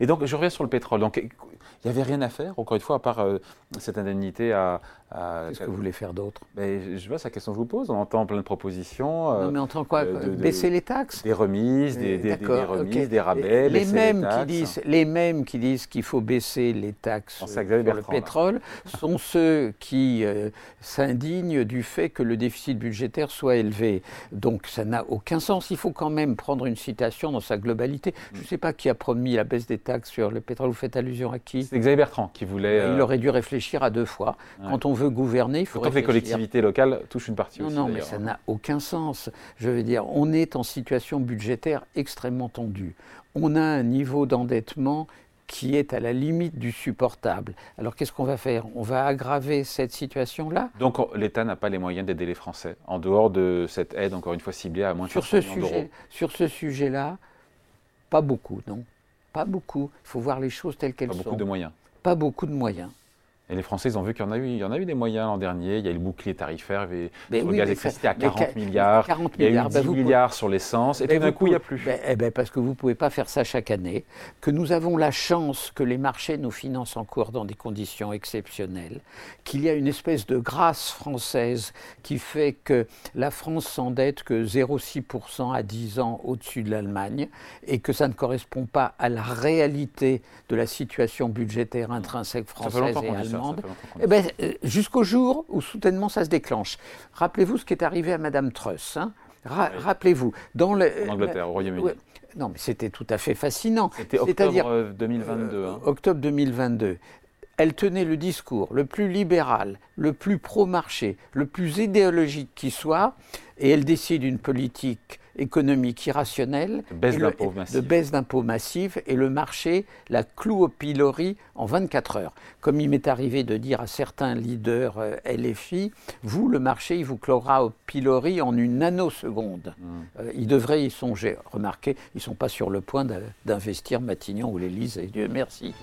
Et donc, je reviens sur le pétrole. Il n'y avait rien à faire, encore une fois, à part euh, cette indemnité à. Qu'est-ce que vous voulez faire d'autre? Mais Je vois, c'est la question que je vous pose. On entend plein de propositions. non, mais on entend quoi Baisser les taxes? Des remises, des, des, remises, des rabais, les mêmes, qui disent, les mêmes qui disent qu'il faut baisser les taxes sur le pétrole sont ceux qui s'indignent du fait que le déficit budgétaire soit élevé. Donc ça n'a aucun sens. Il faut quand même prendre une citation dans sa globalité. Je ne sais pas qui a promis la baisse des taxes sur le pétrole. Vous faites allusion à qui? C'est Xavier Bertrand qui voulait. Il euh, aurait dû réfléchir à deux fois. Quand on veut gouverner, il faut Autant que les collectivités locales touchent une partie non, aussi. Non, mais ça n'a aucun sens. Je veux dire, on est en situation budgétaire extrêmement tendue. On a un niveau d'endettement qui est à la limite du supportable. Alors qu'est-ce qu'on va faire? On va aggraver cette situation-là? Donc l'État n'a pas les moyens d'aider les Français, en dehors de cette aide, encore une fois, ciblée à moins de sur ce sujet, Sur ce sujet-là, pas beaucoup, non. Pas beaucoup. Il faut voir les choses telles qu'elles sont. Pas beaucoup de moyens. Pas beaucoup de moyens. Et les Français, ils ont vu qu'il y en a eu, il y en a eu des moyens l'an dernier. Il y a eu le bouclier tarifaire le gaz électricité à 40 milliards. 40 il y a eu 10 ben milliards sur l'essence. Et puis d'un coup, il n'y a plus. Ben, eh ben, parce que vous ne pouvez pas faire ça chaque année. Que nous avons la chance que les marchés nous financent encore dans des conditions exceptionnelles. Qu'il y a une espèce de grâce française qui fait que la France s'endette que 0,6% à 10 ans au-dessus de l'Allemagne et que ça ne correspond pas à la réalité de la situation budgétaire intrinsèque française et allemande. Eh ben, euh, jusqu'au jour où soudainement ça se déclenche. Rappelez-vous ce qui est arrivé à Madame Truss. Hein. Rappelez-vous. Dans le, en Angleterre, au Royaume-Uni. non, mais c'était tout à fait fascinant. C'était octobre 2022. Euh, hein. Octobre 2022 elle tenait le discours le plus libéral, le plus pro-marché, le plus idéologique qui soit, et elle décide une politique économique irrationnelle, de baisse d'impôts massifs, et le marché la cloue au pilori en 24 heures. Comme il m'est arrivé de dire à certains leaders euh, LFI, vous, le marché, il vous clouera au pilori en une nanoseconde. Hmm. Euh, ils devraient y songer. Remarquez, ils ne sont pas sur le point d'investir Matignon ou l'Élysée. Dieu merci.